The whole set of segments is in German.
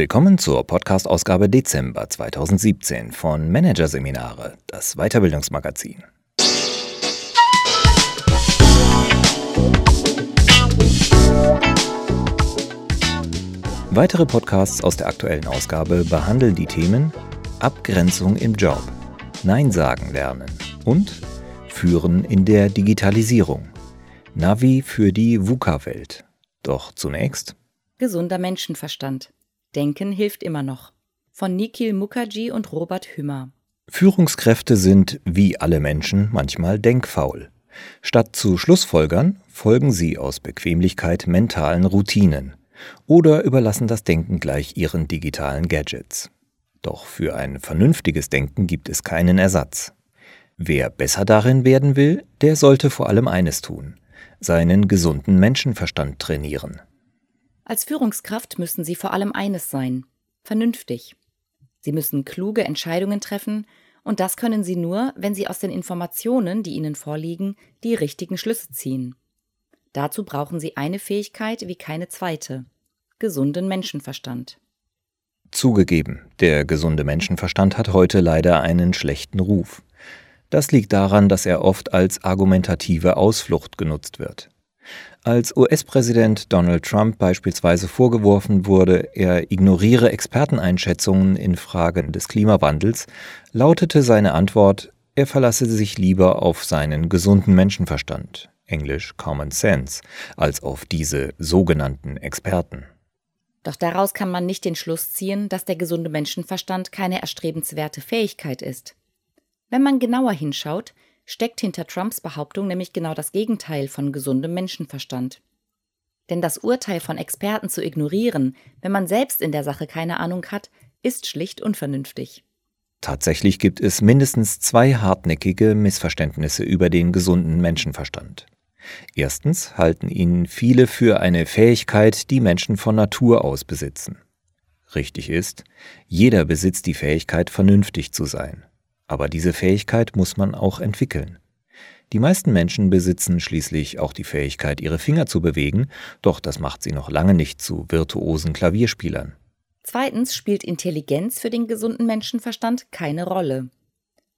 Willkommen zur Podcast-Ausgabe Dezember 2017 von Managerseminare, das Weiterbildungsmagazin. Weitere Podcasts aus der aktuellen Ausgabe behandeln die Themen Abgrenzung im Job, Nein sagen lernen und Führen in der Digitalisierung. Navi für die VUCA-Welt. Doch zunächst Gesunder Menschenverstand. Denken hilft immer noch. Von Nikhil Mukherjee und Robert Hümmer. Führungskräfte sind, wie alle Menschen, manchmal denkfaul. Statt zu Schlussfolgern folgen sie aus Bequemlichkeit mentalen Routinen oder überlassen das Denken gleich ihren digitalen Gadgets. Doch für ein vernünftiges Denken gibt es keinen Ersatz. Wer besser darin werden will, der sollte vor allem eines tun, seinen gesunden Menschenverstand trainieren. Als Führungskraft müssen Sie vor allem eines sein, vernünftig. Sie müssen kluge Entscheidungen treffen, und das können Sie nur, wenn Sie aus den Informationen, die Ihnen vorliegen, die richtigen Schlüsse ziehen. Dazu brauchen Sie eine Fähigkeit wie keine zweite gesunden Menschenverstand. Zugegeben, der gesunde Menschenverstand hat heute leider einen schlechten Ruf. Das liegt daran, dass er oft als argumentative Ausflucht genutzt wird. Als US-Präsident Donald Trump beispielsweise vorgeworfen wurde, er ignoriere Experteneinschätzungen in Fragen des Klimawandels, lautete seine Antwort, er verlasse sich lieber auf seinen gesunden Menschenverstand, englisch Common Sense, als auf diese sogenannten Experten. Doch daraus kann man nicht den Schluss ziehen, dass der gesunde Menschenverstand keine erstrebenswerte Fähigkeit ist. Wenn man genauer hinschaut, steckt hinter Trumps Behauptung nämlich genau das Gegenteil von gesundem Menschenverstand. Denn das Urteil von Experten zu ignorieren, wenn man selbst in der Sache keine Ahnung hat, ist schlicht unvernünftig. Tatsächlich gibt es mindestens zwei hartnäckige Missverständnisse über den gesunden Menschenverstand. Erstens halten ihn viele für eine Fähigkeit, die Menschen von Natur aus besitzen. Richtig ist, jeder besitzt die Fähigkeit, vernünftig zu sein. Aber diese Fähigkeit muss man auch entwickeln. Die meisten Menschen besitzen schließlich auch die Fähigkeit, ihre Finger zu bewegen, doch das macht sie noch lange nicht zu virtuosen Klavierspielern. Zweitens spielt Intelligenz für den gesunden Menschenverstand keine Rolle.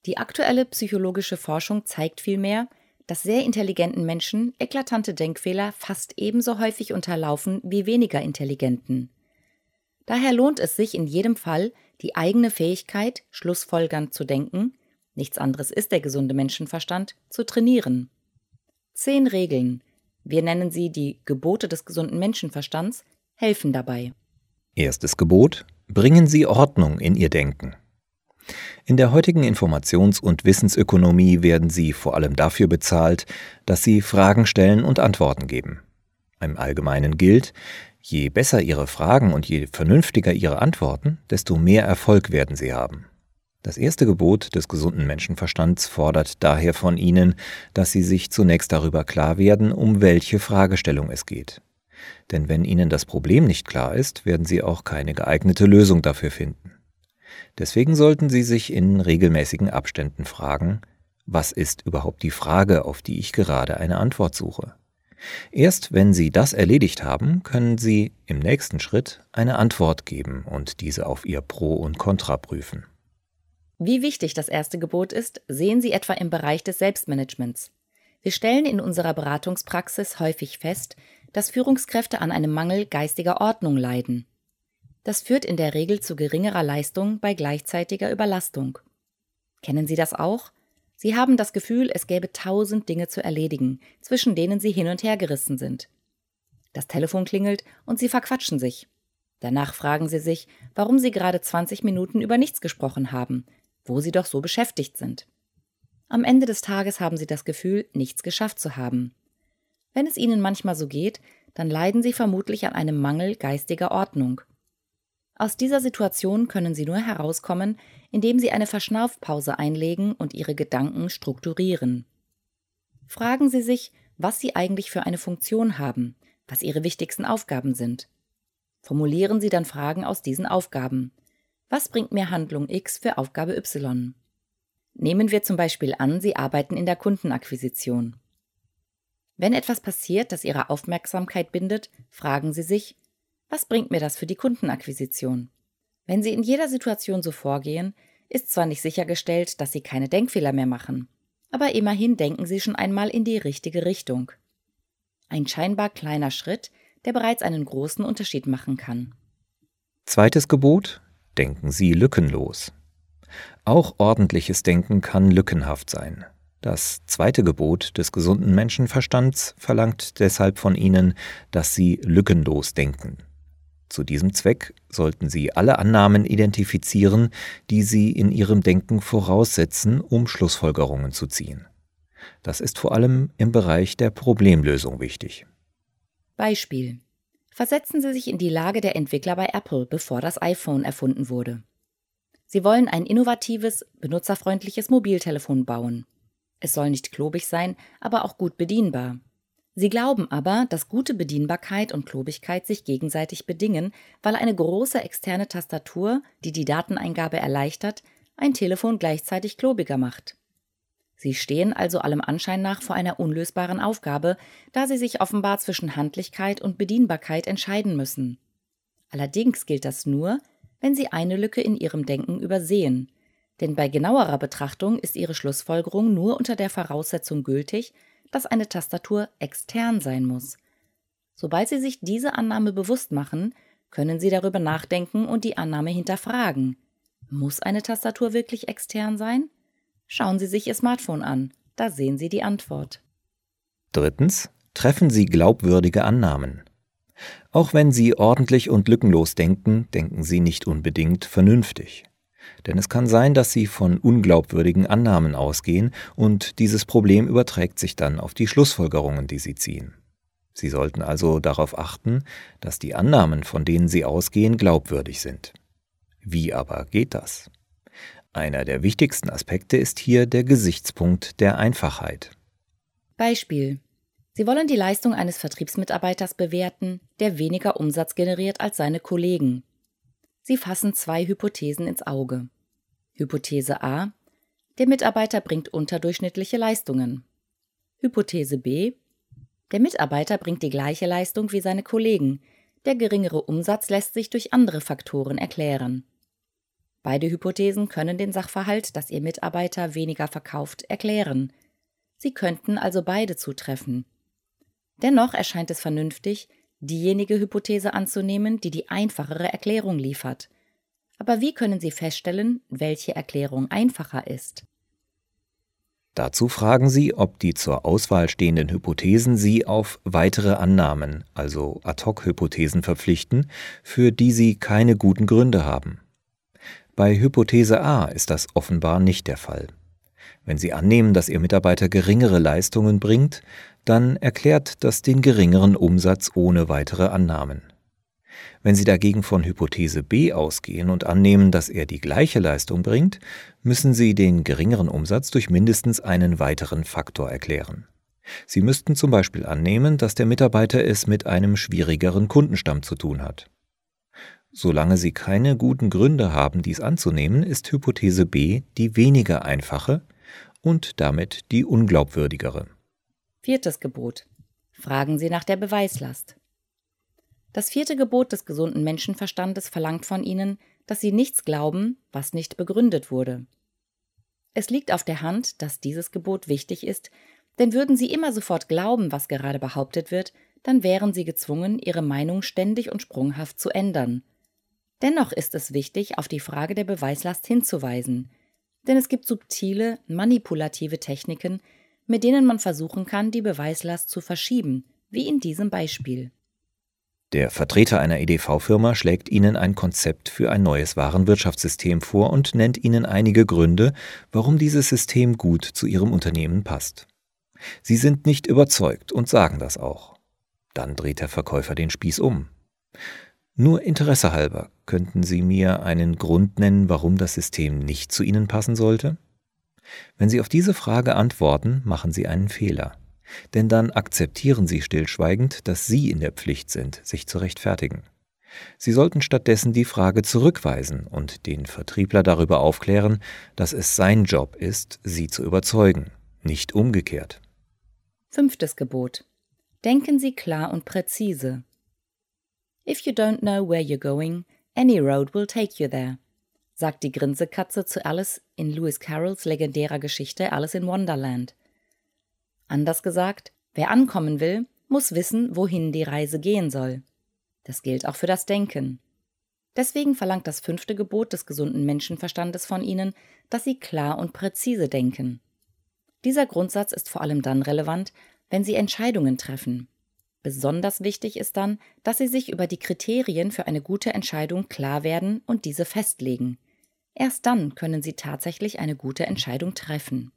Die aktuelle psychologische Forschung zeigt vielmehr, dass sehr intelligenten Menschen eklatante Denkfehler fast ebenso häufig unterlaufen wie weniger intelligenten. Daher lohnt es sich in jedem Fall, die eigene Fähigkeit, schlussfolgernd zu denken, nichts anderes ist der gesunde Menschenverstand, zu trainieren. Zehn Regeln, wir nennen sie die Gebote des gesunden Menschenverstands, helfen dabei. Erstes Gebot, bringen Sie Ordnung in Ihr Denken. In der heutigen Informations- und Wissensökonomie werden Sie vor allem dafür bezahlt, dass Sie Fragen stellen und Antworten geben. Im Allgemeinen gilt, Je besser Ihre Fragen und je vernünftiger Ihre Antworten, desto mehr Erfolg werden Sie haben. Das erste Gebot des gesunden Menschenverstands fordert daher von Ihnen, dass Sie sich zunächst darüber klar werden, um welche Fragestellung es geht. Denn wenn Ihnen das Problem nicht klar ist, werden Sie auch keine geeignete Lösung dafür finden. Deswegen sollten Sie sich in regelmäßigen Abständen fragen, was ist überhaupt die Frage, auf die ich gerade eine Antwort suche? Erst wenn Sie das erledigt haben, können Sie im nächsten Schritt eine Antwort geben und diese auf Ihr Pro und Contra prüfen. Wie wichtig das erste Gebot ist, sehen Sie etwa im Bereich des Selbstmanagements. Wir stellen in unserer Beratungspraxis häufig fest, dass Führungskräfte an einem Mangel geistiger Ordnung leiden. Das führt in der Regel zu geringerer Leistung bei gleichzeitiger Überlastung. Kennen Sie das auch? Sie haben das Gefühl, es gäbe tausend Dinge zu erledigen, zwischen denen sie hin und her gerissen sind. Das Telefon klingelt und sie verquatschen sich. Danach fragen sie sich, warum sie gerade 20 Minuten über nichts gesprochen haben, wo sie doch so beschäftigt sind. Am Ende des Tages haben sie das Gefühl, nichts geschafft zu haben. Wenn es ihnen manchmal so geht, dann leiden sie vermutlich an einem Mangel geistiger Ordnung. Aus dieser Situation können sie nur herauskommen, indem sie eine Verschnaufpause einlegen und ihre Gedanken strukturieren. Fragen Sie sich, was Sie eigentlich für eine Funktion haben, was Ihre wichtigsten Aufgaben sind. Formulieren Sie dann Fragen aus diesen Aufgaben. Was bringt mir Handlung X für Aufgabe Y? Nehmen wir zum Beispiel an, Sie arbeiten in der Kundenakquisition. Wenn etwas passiert, das Ihre Aufmerksamkeit bindet, fragen Sie sich, Was bringt mir das für die Kundenakquisition? Wenn Sie in jeder Situation so vorgehen, ist zwar nicht sichergestellt, dass Sie keine Denkfehler mehr machen, aber immerhin denken Sie schon einmal in die richtige Richtung. Ein scheinbar kleiner Schritt, der bereits einen großen Unterschied machen kann. Zweites Gebot. Denken Sie lückenlos. Auch ordentliches Denken kann lückenhaft sein. Das zweite Gebot des gesunden Menschenverstands verlangt deshalb von Ihnen, dass Sie lückenlos denken. Zu diesem Zweck sollten Sie alle Annahmen identifizieren, die Sie in Ihrem Denken voraussetzen, um Schlussfolgerungen zu ziehen. Das ist vor allem im Bereich der Problemlösung wichtig. Beispiel. Versetzen Sie sich in die Lage der Entwickler bei Apple, bevor das iPhone erfunden wurde. Sie wollen ein innovatives, benutzerfreundliches Mobiltelefon bauen. Es soll nicht klobig sein, aber auch gut bedienbar. Sie glauben aber, dass gute Bedienbarkeit und Klobigkeit sich gegenseitig bedingen, weil eine große externe Tastatur, die die Dateneingabe erleichtert, ein Telefon gleichzeitig klobiger macht. Sie stehen also allem Anschein nach vor einer unlösbaren Aufgabe, da sie sich offenbar zwischen Handlichkeit und Bedienbarkeit entscheiden müssen. Allerdings gilt das nur, wenn sie eine Lücke in ihrem Denken übersehen, denn bei genauerer Betrachtung ist ihre Schlussfolgerung nur unter der Voraussetzung gültig, dass eine Tastatur extern sein muss. Sobald Sie sich diese Annahme bewusst machen, können Sie darüber nachdenken und die Annahme hinterfragen. Muss eine Tastatur wirklich extern sein? Schauen Sie sich Ihr Smartphone an, da sehen Sie die Antwort. Drittens. Treffen Sie glaubwürdige Annahmen. Auch wenn Sie ordentlich und lückenlos denken, denken Sie nicht unbedingt vernünftig. Denn es kann sein, dass Sie von unglaubwürdigen Annahmen ausgehen und dieses Problem überträgt sich dann auf die Schlussfolgerungen, die Sie ziehen. Sie sollten also darauf achten, dass die Annahmen, von denen Sie ausgehen, glaubwürdig sind. Wie aber geht das? Einer der wichtigsten Aspekte ist hier der Gesichtspunkt der Einfachheit. Beispiel. Sie wollen die Leistung eines Vertriebsmitarbeiters bewerten, der weniger Umsatz generiert als seine Kollegen. Sie fassen zwei Hypothesen ins Auge. Hypothese A. Der Mitarbeiter bringt unterdurchschnittliche Leistungen. Hypothese B. Der Mitarbeiter bringt die gleiche Leistung wie seine Kollegen. Der geringere Umsatz lässt sich durch andere Faktoren erklären. Beide Hypothesen können den Sachverhalt, dass Ihr Mitarbeiter weniger verkauft, erklären. Sie könnten also beide zutreffen. Dennoch erscheint es vernünftig, diejenige Hypothese anzunehmen, die die einfachere Erklärung liefert. Aber wie können Sie feststellen, welche Erklärung einfacher ist? Dazu fragen Sie, ob die zur Auswahl stehenden Hypothesen Sie auf weitere Annahmen, also Ad-hoc-Hypothesen verpflichten, für die Sie keine guten Gründe haben. Bei Hypothese A ist das offenbar nicht der Fall. Wenn Sie annehmen, dass Ihr Mitarbeiter geringere Leistungen bringt, dann erklärt das den geringeren Umsatz ohne weitere Annahmen. Wenn Sie dagegen von Hypothese B ausgehen und annehmen, dass er die gleiche Leistung bringt, müssen Sie den geringeren Umsatz durch mindestens einen weiteren Faktor erklären. Sie müssten zum Beispiel annehmen, dass der Mitarbeiter es mit einem schwierigeren Kundenstamm zu tun hat. Solange Sie keine guten Gründe haben, dies anzunehmen, ist Hypothese B die weniger einfache und damit die unglaubwürdigere. Viertes Gebot. Fragen Sie nach der Beweislast. Das vierte Gebot des gesunden Menschenverstandes verlangt von Ihnen, dass Sie nichts glauben, was nicht begründet wurde. Es liegt auf der Hand, dass dieses Gebot wichtig ist, denn würden Sie immer sofort glauben, was gerade behauptet wird, dann wären Sie gezwungen, Ihre Meinung ständig und sprunghaft zu ändern. Dennoch ist es wichtig, auf die Frage der Beweislast hinzuweisen, denn es gibt subtile, manipulative Techniken, mit denen man versuchen kann, die Beweislast zu verschieben, wie in diesem Beispiel. Der Vertreter einer EDV-Firma schlägt Ihnen ein Konzept für ein neues Warenwirtschaftssystem vor und nennt Ihnen einige Gründe, warum dieses System gut zu Ihrem Unternehmen passt. Sie sind nicht überzeugt und sagen das auch. Dann dreht der Verkäufer den Spieß um. Nur Interesse halber, könnten Sie mir einen Grund nennen, warum das System nicht zu Ihnen passen sollte? Wenn Sie auf diese Frage antworten, machen Sie einen Fehler. Denn dann akzeptieren Sie stillschweigend, dass Sie in der Pflicht sind, sich zu rechtfertigen. Sie sollten stattdessen die Frage zurückweisen und den Vertriebler darüber aufklären, dass es sein Job ist, Sie zu überzeugen, nicht umgekehrt. Fünftes Gebot. Denken Sie klar und präzise. If you don't know where you're going, any road will take you there, sagt die Grinsekatze zu Alice in Lewis Carrolls legendärer Geschichte Alice in Wonderland. Anders gesagt, wer ankommen will, muss wissen, wohin die Reise gehen soll. Das gilt auch für das Denken. Deswegen verlangt das fünfte Gebot des gesunden Menschenverstandes von ihnen, dass sie klar und präzise denken. Dieser Grundsatz ist vor allem dann relevant, wenn sie Entscheidungen treffen. Besonders wichtig ist dann, dass sie sich über die Kriterien für eine gute Entscheidung klar werden und diese festlegen. Erst dann können sie tatsächlich eine gute Entscheidung treffen.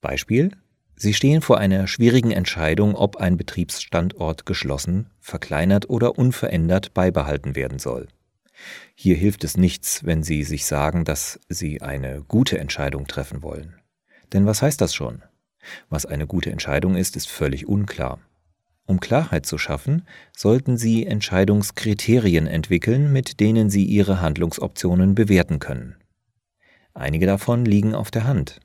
Beispiel Sie stehen vor einer schwierigen Entscheidung, ob ein Betriebsstandort geschlossen, verkleinert oder unverändert beibehalten werden soll. Hier hilft es nichts, wenn Sie sich sagen, dass Sie eine gute Entscheidung treffen wollen. Denn was heißt das schon? Was eine gute Entscheidung ist, ist völlig unklar. Um Klarheit zu schaffen, sollten Sie Entscheidungskriterien entwickeln, mit denen Sie Ihre Handlungsoptionen bewerten können. Einige davon liegen auf der Hand.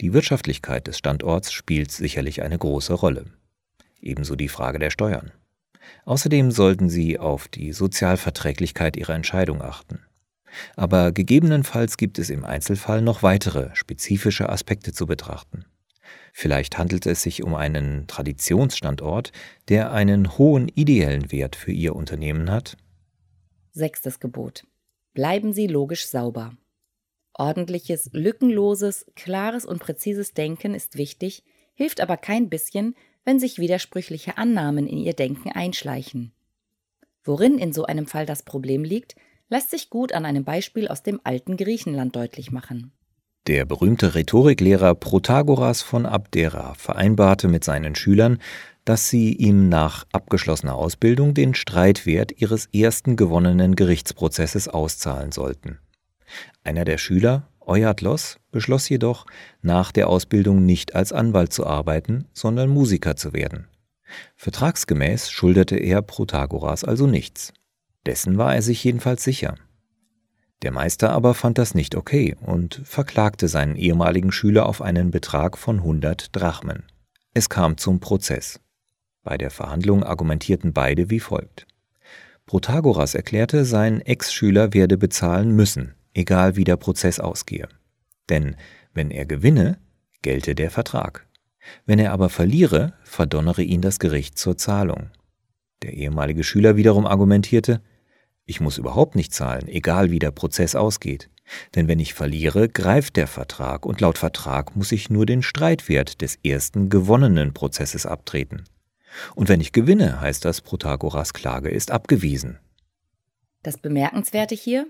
Die Wirtschaftlichkeit des Standorts spielt sicherlich eine große Rolle. Ebenso die Frage der Steuern. Außerdem sollten Sie auf die Sozialverträglichkeit Ihrer Entscheidung achten. Aber gegebenenfalls gibt es im Einzelfall noch weitere spezifische Aspekte zu betrachten. Vielleicht handelt es sich um einen Traditionsstandort, der einen hohen ideellen Wert für Ihr Unternehmen hat. Sechstes Gebot. Bleiben Sie logisch sauber. Ordentliches, lückenloses, klares und präzises Denken ist wichtig, hilft aber kein bisschen, wenn sich widersprüchliche Annahmen in ihr Denken einschleichen. Worin in so einem Fall das Problem liegt, lässt sich gut an einem Beispiel aus dem alten Griechenland deutlich machen. Der berühmte Rhetoriklehrer Protagoras von Abdera vereinbarte mit seinen Schülern, dass sie ihm nach abgeschlossener Ausbildung den Streitwert ihres ersten gewonnenen Gerichtsprozesses auszahlen sollten. Einer der Schüler, Euadlos, beschloss jedoch, nach der Ausbildung nicht als Anwalt zu arbeiten, sondern Musiker zu werden. Vertragsgemäß schuldete er Protagoras also nichts. Dessen war er sich jedenfalls sicher. Der Meister aber fand das nicht okay und verklagte seinen ehemaligen Schüler auf einen Betrag von 100 Drachmen. Es kam zum Prozess. Bei der Verhandlung argumentierten beide wie folgt. Protagoras erklärte, sein Ex-Schüler werde bezahlen müssen, egal wie der Prozess ausgehe. Denn wenn er gewinne, gelte der Vertrag. Wenn er aber verliere, verdonnere ihn das Gericht zur Zahlung. Der ehemalige Schüler wiederum argumentierte, ich muss überhaupt nicht zahlen, egal wie der Prozess ausgeht. Denn wenn ich verliere, greift der Vertrag und laut Vertrag muss ich nur den Streitwert des ersten gewonnenen Prozesses abtreten. Und wenn ich gewinne, heißt das, Protagoras Klage ist abgewiesen. Das Bemerkenswerte hier,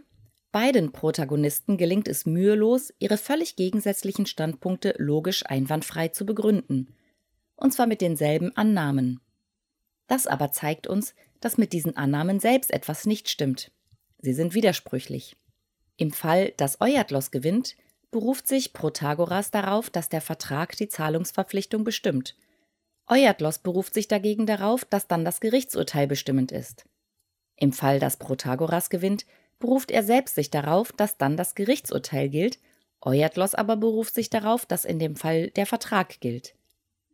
Beiden Protagonisten gelingt es mühelos, ihre völlig gegensätzlichen Standpunkte logisch einwandfrei zu begründen, und zwar mit denselben Annahmen. Das aber zeigt uns, dass mit diesen Annahmen selbst etwas nicht stimmt. Sie sind widersprüchlich. Im Fall, dass Euadlos gewinnt, beruft sich Protagoras darauf, dass der Vertrag die Zahlungsverpflichtung bestimmt. Euadlos beruft sich dagegen darauf, dass dann das Gerichtsurteil bestimmend ist. Im Fall, dass Protagoras gewinnt, beruft er selbst sich darauf, dass dann das Gerichtsurteil gilt, Euadlos aber beruft sich darauf, dass in dem Fall der Vertrag gilt.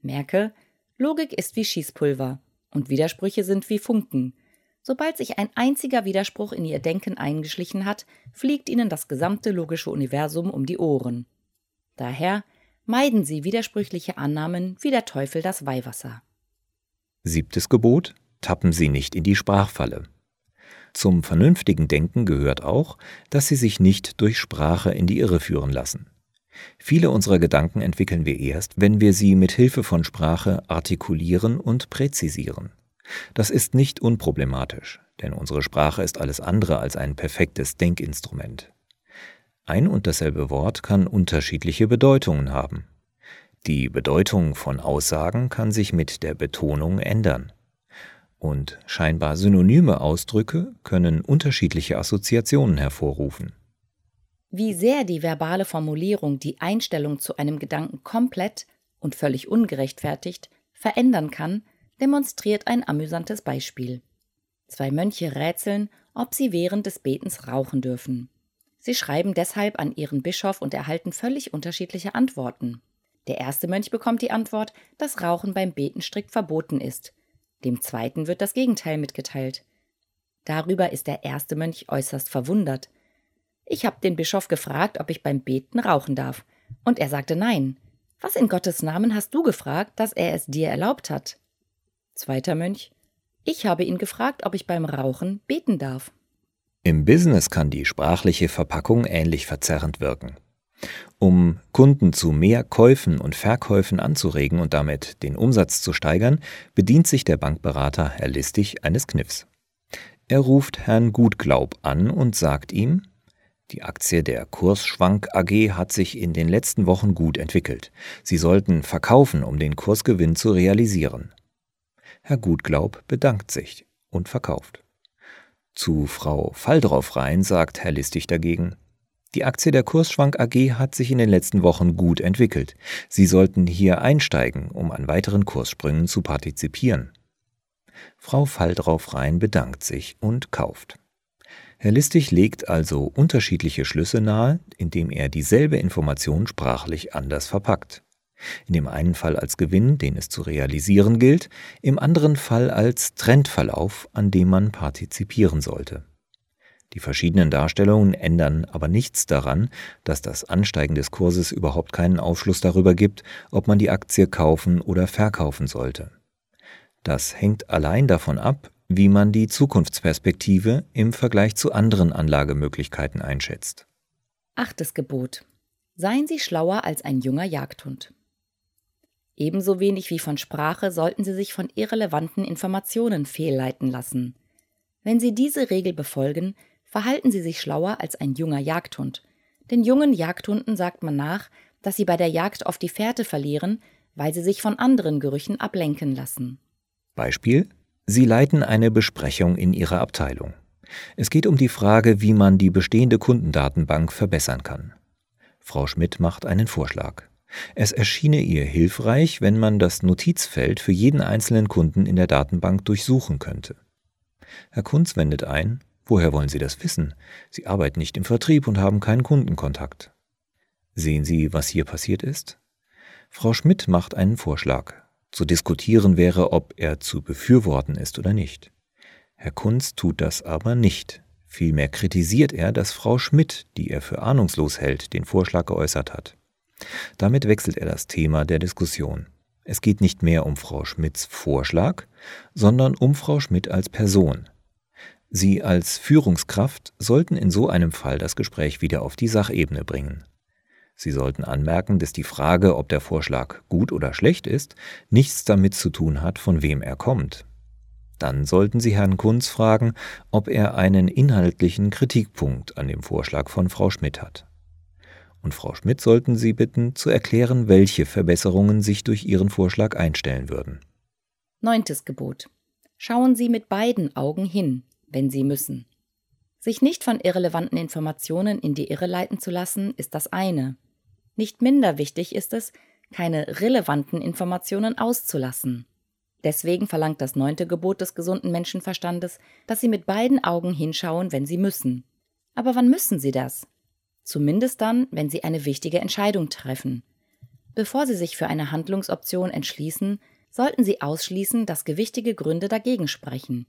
Merke, Logik ist wie Schießpulver und Widersprüche sind wie Funken. Sobald sich ein einziger Widerspruch in ihr Denken eingeschlichen hat, fliegt ihnen das gesamte logische Universum um die Ohren. Daher meiden sie widersprüchliche Annahmen wie der Teufel das Weihwasser. Siebtes Gebot: Tappen Sie nicht in die Sprachfalle. Zum vernünftigen Denken gehört auch, dass sie sich nicht durch Sprache in die Irre führen lassen. Viele unserer Gedanken entwickeln wir erst, wenn wir sie mit Hilfe von Sprache artikulieren und präzisieren. Das ist nicht unproblematisch, denn unsere Sprache ist alles andere als ein perfektes Denkinstrument. Ein und dasselbe Wort kann unterschiedliche Bedeutungen haben. Die Bedeutung von Aussagen kann sich mit der Betonung ändern und scheinbar synonyme Ausdrücke können unterschiedliche Assoziationen hervorrufen. Wie sehr die verbale Formulierung die Einstellung zu einem Gedanken komplett und völlig ungerechtfertigt verändern kann, demonstriert ein amüsantes Beispiel. Zwei Mönche rätseln, ob sie während des Betens rauchen dürfen. Sie schreiben deshalb an ihren Bischof und erhalten völlig unterschiedliche Antworten. Der erste Mönch bekommt die Antwort, dass Rauchen beim Beten strikt verboten ist, dem zweiten wird das Gegenteil mitgeteilt. Darüber ist der erste Mönch äußerst verwundert. Ich habe den Bischof gefragt, ob ich beim Beten rauchen darf, und er sagte nein. Was in Gottes Namen hast du gefragt, dass er es dir erlaubt hat? Zweiter Mönch. Ich habe ihn gefragt, ob ich beim Rauchen beten darf. Im Business kann die sprachliche Verpackung ähnlich verzerrend wirken. Um Kunden zu mehr Käufen und Verkäufen anzuregen und damit den Umsatz zu steigern, bedient sich der Bankberater Herr Listig eines Kniffs. Er ruft Herrn Gutglaub an und sagt ihm, die Aktie der Kursschwank AG hat sich in den letzten Wochen gut entwickelt. Sie sollten verkaufen, um den Kursgewinn zu realisieren. Herr Gutglaub bedankt sich und verkauft. Zu Frau Falldraufrein sagt Herr Listig dagegen, die Aktie der Kursschwank AG hat sich in den letzten Wochen gut entwickelt. Sie sollten hier einsteigen, um an weiteren Kurssprüngen zu partizipieren. Frau Falldrauf-Rhein bedankt sich und kauft. Herr Listig legt also unterschiedliche Schlüsse nahe, indem er dieselbe Information sprachlich anders verpackt. In dem einen Fall als Gewinn, den es zu realisieren gilt, im anderen Fall als Trendverlauf, an dem man partizipieren sollte. Die verschiedenen Darstellungen ändern aber nichts daran, dass das Ansteigen des Kurses überhaupt keinen Aufschluss darüber gibt, ob man die Aktie kaufen oder verkaufen sollte. Das hängt allein davon ab, wie man die Zukunftsperspektive im Vergleich zu anderen Anlagemöglichkeiten einschätzt. Achtes Gebot. Seien Sie schlauer als ein junger Jagdhund. Ebenso wenig wie von Sprache sollten Sie sich von irrelevanten Informationen fehlleiten lassen. Wenn Sie diese Regel befolgen, verhalten Sie sich schlauer als ein junger Jagdhund. Den jungen Jagdhunden sagt man nach, dass sie bei der Jagd oft die Fährte verlieren, weil sie sich von anderen Gerüchen ablenken lassen. Beispiel: Sie leiten eine Besprechung in Ihrer Abteilung. Es geht um die Frage, wie man die bestehende Kundendatenbank verbessern kann. Frau Schmidt macht einen Vorschlag. Es erschiene ihr hilfreich, wenn man das Notizfeld für jeden einzelnen Kunden in der Datenbank durchsuchen könnte. Herr Kunz wendet ein, woher wollen Sie das wissen? Sie arbeiten nicht im Vertrieb und haben keinen Kundenkontakt. Sehen Sie, was hier passiert ist? Frau Schmidt macht einen Vorschlag. Zu diskutieren wäre, ob er zu befürworten ist oder nicht. Herr Kunz tut das aber nicht. Vielmehr kritisiert er, dass Frau Schmidt, die er für ahnungslos hält, den Vorschlag geäußert hat. Damit wechselt er das Thema der Diskussion. Es geht nicht mehr um Frau Schmidts Vorschlag, sondern um Frau Schmidt als Person. Sie als Führungskraft sollten in so einem Fall das Gespräch wieder auf die Sachebene bringen. Sie sollten anmerken, dass die Frage, ob der Vorschlag gut oder schlecht ist, nichts damit zu tun hat, von wem er kommt. Dann sollten Sie Herrn Kunz fragen, ob er einen inhaltlichen Kritikpunkt an dem Vorschlag von Frau Schmidt hat. Und Frau Schmidt sollten Sie bitten, zu erklären, welche Verbesserungen sich durch Ihren Vorschlag einstellen würden. Neuntes Gebot. Schauen Sie mit beiden Augen hin, wenn Sie müssen. Sich nicht von irrelevanten Informationen in die Irre leiten zu lassen, ist das eine. Nicht minder wichtig ist es, keine relevanten Informationen auszulassen. Deswegen verlangt das neunte Gebot des gesunden Menschenverstandes, dass Sie mit beiden Augen hinschauen, wenn Sie müssen. Aber wann müssen Sie das? Zumindest dann, wenn Sie eine wichtige Entscheidung treffen. Bevor Sie sich für eine Handlungsoption entschließen, sollten Sie ausschließen, dass gewichtige Gründe dagegen sprechen.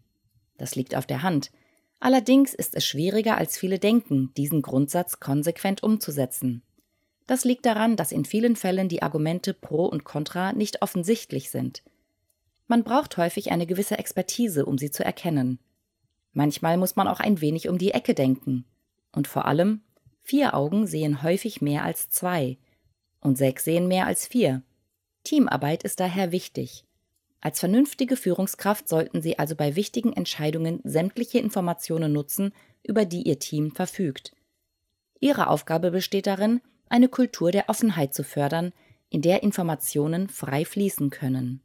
Das liegt auf der Hand. Allerdings ist es schwieriger, als viele denken, diesen Grundsatz konsequent umzusetzen. Das liegt daran, dass in vielen Fällen die Argumente pro und contra nicht offensichtlich sind. Man braucht häufig eine gewisse Expertise, um sie zu erkennen. Manchmal muss man auch ein wenig um die Ecke denken. Und vor allem, vier Augen sehen häufig mehr als zwei. Und sechs sehen mehr als vier. Teamarbeit ist daher wichtig. Als vernünftige Führungskraft sollten Sie also bei wichtigen Entscheidungen sämtliche Informationen nutzen, über die Ihr Team verfügt. Ihre Aufgabe besteht darin, eine Kultur der Offenheit zu fördern, in der Informationen frei fließen können.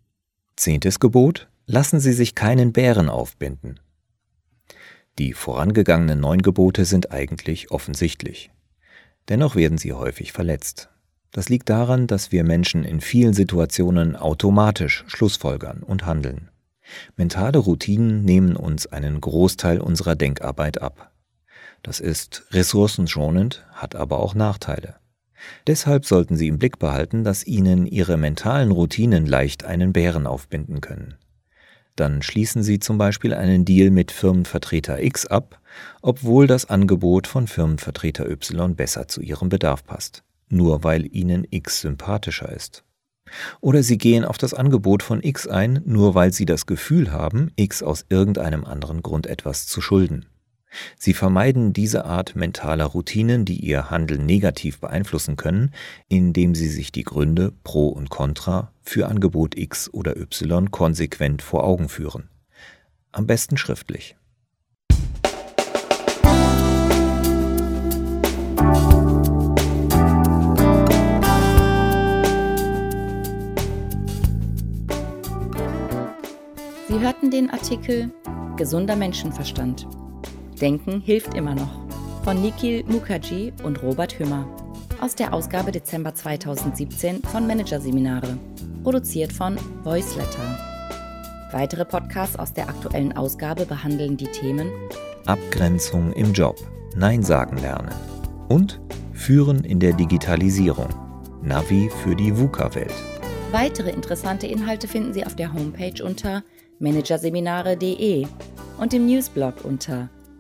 Zehntes Gebot Lassen Sie sich keinen Bären aufbinden. Die vorangegangenen neun Gebote sind eigentlich offensichtlich. Dennoch werden sie häufig verletzt. Das liegt daran, dass wir Menschen in vielen Situationen automatisch Schlussfolgern und handeln. Mentale Routinen nehmen uns einen Großteil unserer Denkarbeit ab. Das ist ressourcenschonend, hat aber auch Nachteile. Deshalb sollten Sie im Blick behalten, dass Ihnen Ihre mentalen Routinen leicht einen Bären aufbinden können. Dann schließen Sie zum Beispiel einen Deal mit Firmenvertreter X ab, obwohl das Angebot von Firmenvertreter Y besser zu Ihrem Bedarf passt, nur weil Ihnen X sympathischer ist. Oder Sie gehen auf das Angebot von X ein, nur weil Sie das Gefühl haben, X aus irgendeinem anderen Grund etwas zu schulden. Sie vermeiden diese Art mentaler Routinen, die Ihr Handeln negativ beeinflussen können, indem Sie sich die Gründe pro und contra für Angebot X oder Y konsequent vor Augen führen. Am besten schriftlich. Sie hörten den Artikel Gesunder Menschenverstand Denken hilft immer noch von Nikhil Mukherjee und Robert Hümmer aus der Ausgabe Dezember 2017 von Managerseminare, produziert von Voiceletter. Weitere Podcasts aus der aktuellen Ausgabe behandeln die Themen Abgrenzung im Job, Nein sagen lernen und Führen in der Digitalisierung, Navi für die VUCA-Welt. Weitere interessante Inhalte finden Sie auf der Homepage unter managerseminare.de und im Newsblog unter